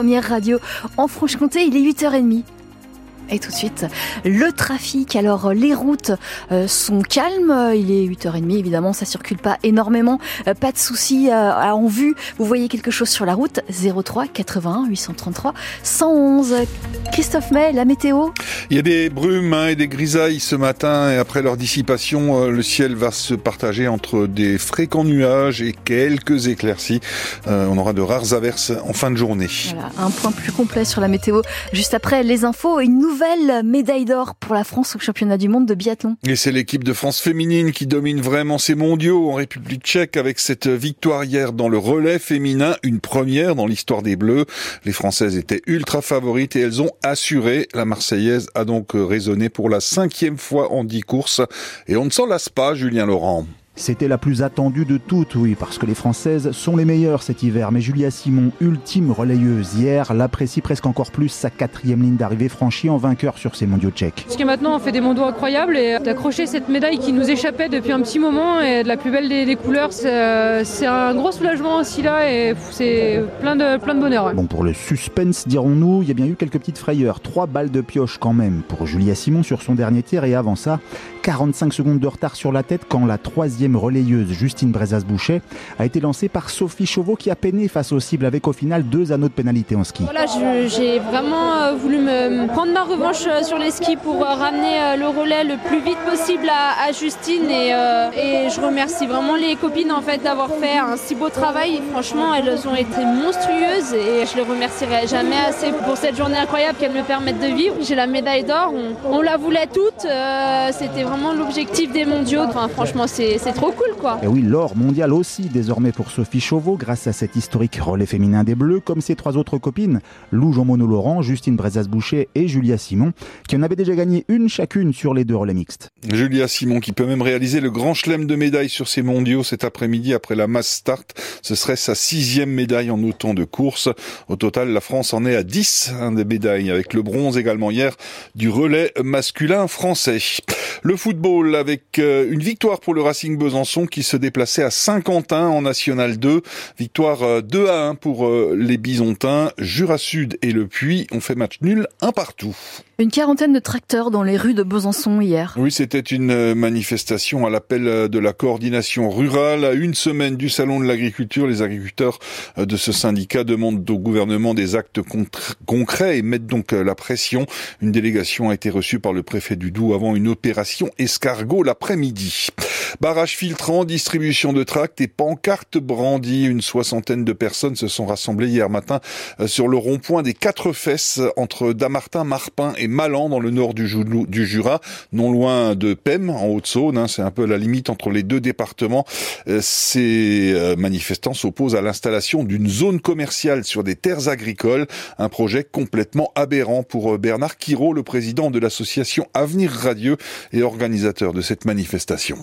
Première radio en Franche-Comté, il est 8h30. Et tout de suite, le trafic. Alors, les routes euh, sont calmes. Il est 8h30, évidemment, ça circule pas énormément. Euh, pas de soucis euh, en vue. Vous voyez quelque chose sur la route 03 81 833 111. Christophe May, la météo Il y a des brumes hein, et des grisailles ce matin. Et après leur dissipation, le ciel va se partager entre des fréquents nuages et quelques éclaircies. on aura de rares averses en fin de journée. Voilà, un point plus complet sur la météo. Juste après les infos, une nouvelle nouvelle médaille d'or pour la France au championnat du monde de biathlon. Et c'est l'équipe de France féminine qui domine vraiment ces mondiaux en République tchèque avec cette victoire hier dans le relais féminin, une première dans l'histoire des Bleus. Les Françaises étaient ultra favorites et elles ont assuré. La Marseillaise a donc résonné pour la cinquième fois en dix courses et on ne s'en lasse pas, Julien Laurent. C'était la plus attendue de toutes, oui, parce que les Françaises sont les meilleures cet hiver. Mais Julia Simon, ultime relayeuse hier, l'apprécie presque encore plus sa quatrième ligne d'arrivée franchie en vainqueur sur ces mondiaux tchèques. Parce que maintenant on fait des mondiaux incroyables et d'accrocher cette médaille qui nous échappait depuis un petit moment et de la plus belle des, couleurs, c'est un gros soulagement aussi là et c'est plein de, plein de bonheur. Bon, pour le suspense, dirons-nous, il y a bien eu quelques petites frayeurs. Trois balles de pioche quand même pour Julia Simon sur son dernier tir et avant ça, 45 secondes de retard sur la tête quand la troisième relayeuse Justine Brezas-Boucher a été lancée par Sophie Chauveau qui a peiné face aux cibles avec au final deux anneaux de pénalité en ski. Voilà, j'ai vraiment euh, voulu me prendre ma revanche euh, sur les skis pour euh, ramener le relais le plus vite possible à, Justine et, je remercie vraiment les copines en fait d'avoir fait un si beau travail. Franchement, elles ont été monstrueuses et je les remercierai jamais assez pour cette journée incroyable qu'elles me permettent de vivre. J'ai la médaille d'or, on, la voulait toutes, c'était vraiment l'objectif des mondiaux. Franchement, c'est trop cool, quoi. Et oui, l'or mondial aussi, désormais pour Sophie Chauveau, grâce à cet historique relais féminin des Bleus, comme ses trois autres copines, Lou Jean-Mono Laurent, Justine Brezas-Boucher et Julia Simon, qui en avaient déjà gagné une chacune sur les deux relais mixtes. Julia Simon, qui peut même réaliser le grand chelem de médailles sur ces mondiaux cet après-midi après la mass start. Ce serait sa sixième médaille en autant de courses. Au total, la France en est à 10 hein, des médailles, avec le bronze également hier du relais masculin français. Le football avec euh, une victoire pour le Racing Besançon qui se déplaçait à Saint-Quentin en National 2. Victoire 2 euh, à 1 pour euh, les Bisontins. Jura Sud et le Puy ont fait match nul un partout. Une quarantaine de tracteurs dans les rues de Besançon hier. Oui, c'était une manifestation à l'appel de la coordination rurale. À une semaine du salon de l'agriculture, les agriculteurs de ce syndicat demandent au gouvernement des actes concrets et mettent donc la pression. Une délégation a été reçue par le préfet du Doubs avant une opération escargot l'après-midi. Barrage filtrant, distribution de tracts et pancartes brandies. Une soixantaine de personnes se sont rassemblées hier matin euh, sur le rond-point des Quatre Fesses entre Damartin, Marpin et Malan dans le nord du, Jura, non loin de Pem en Haute-Saône. Hein. c'est un peu la limite entre les deux départements. Euh, ces euh, manifestants s'opposent à l'installation d'une zone commerciale sur des terres agricoles, un projet complètement aberrant pour Bernard Quiraud, le président de l'association Avenir Radieux et organisateur de cette manifestation.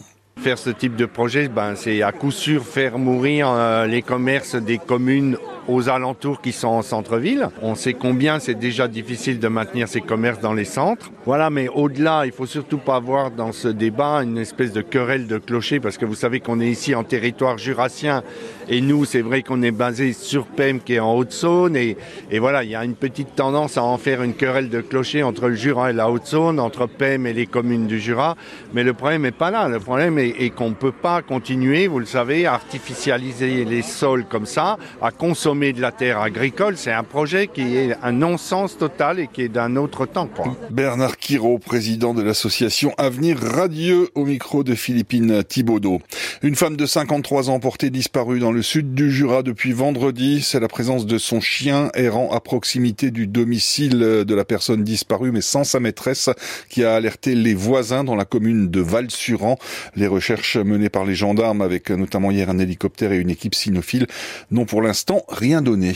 Faire ce type de projet, ben, c'est à coup sûr faire mourir euh, les commerces des communes aux alentours qui sont en centre-ville. On sait combien c'est déjà difficile de maintenir ces commerces dans les centres. Voilà, mais au-delà, il faut surtout pas avoir dans ce débat une espèce de querelle de clocher parce que vous savez qu'on est ici en territoire jurassien et nous, c'est vrai qu'on est basé sur PEM qui est en Haute-Saône et, et voilà, il y a une petite tendance à en faire une querelle de clocher entre le Jura et la Haute-Saône, entre PEM et les communes du Jura. Mais le problème n'est pas là. Le problème est, est qu'on ne peut pas continuer, vous le savez, à artificialiser les sols comme ça, à consommer de la terre agricole, c'est un projet qui est un non-sens total et qui est d'un autre temps. Bernard Quiraud, président de l'association Avenir Radieux, au micro de Philippine Thibaudot. Une femme de 53 ans portée disparue dans le sud du Jura depuis vendredi. C'est la présence de son chien errant à proximité du domicile de la personne disparue, mais sans sa maîtresse, qui a alerté les voisins dans la commune de Val-Suran. Les recherches menées par les gendarmes, avec notamment hier un hélicoptère et une équipe cynophile, n'ont pour l'instant rien donné.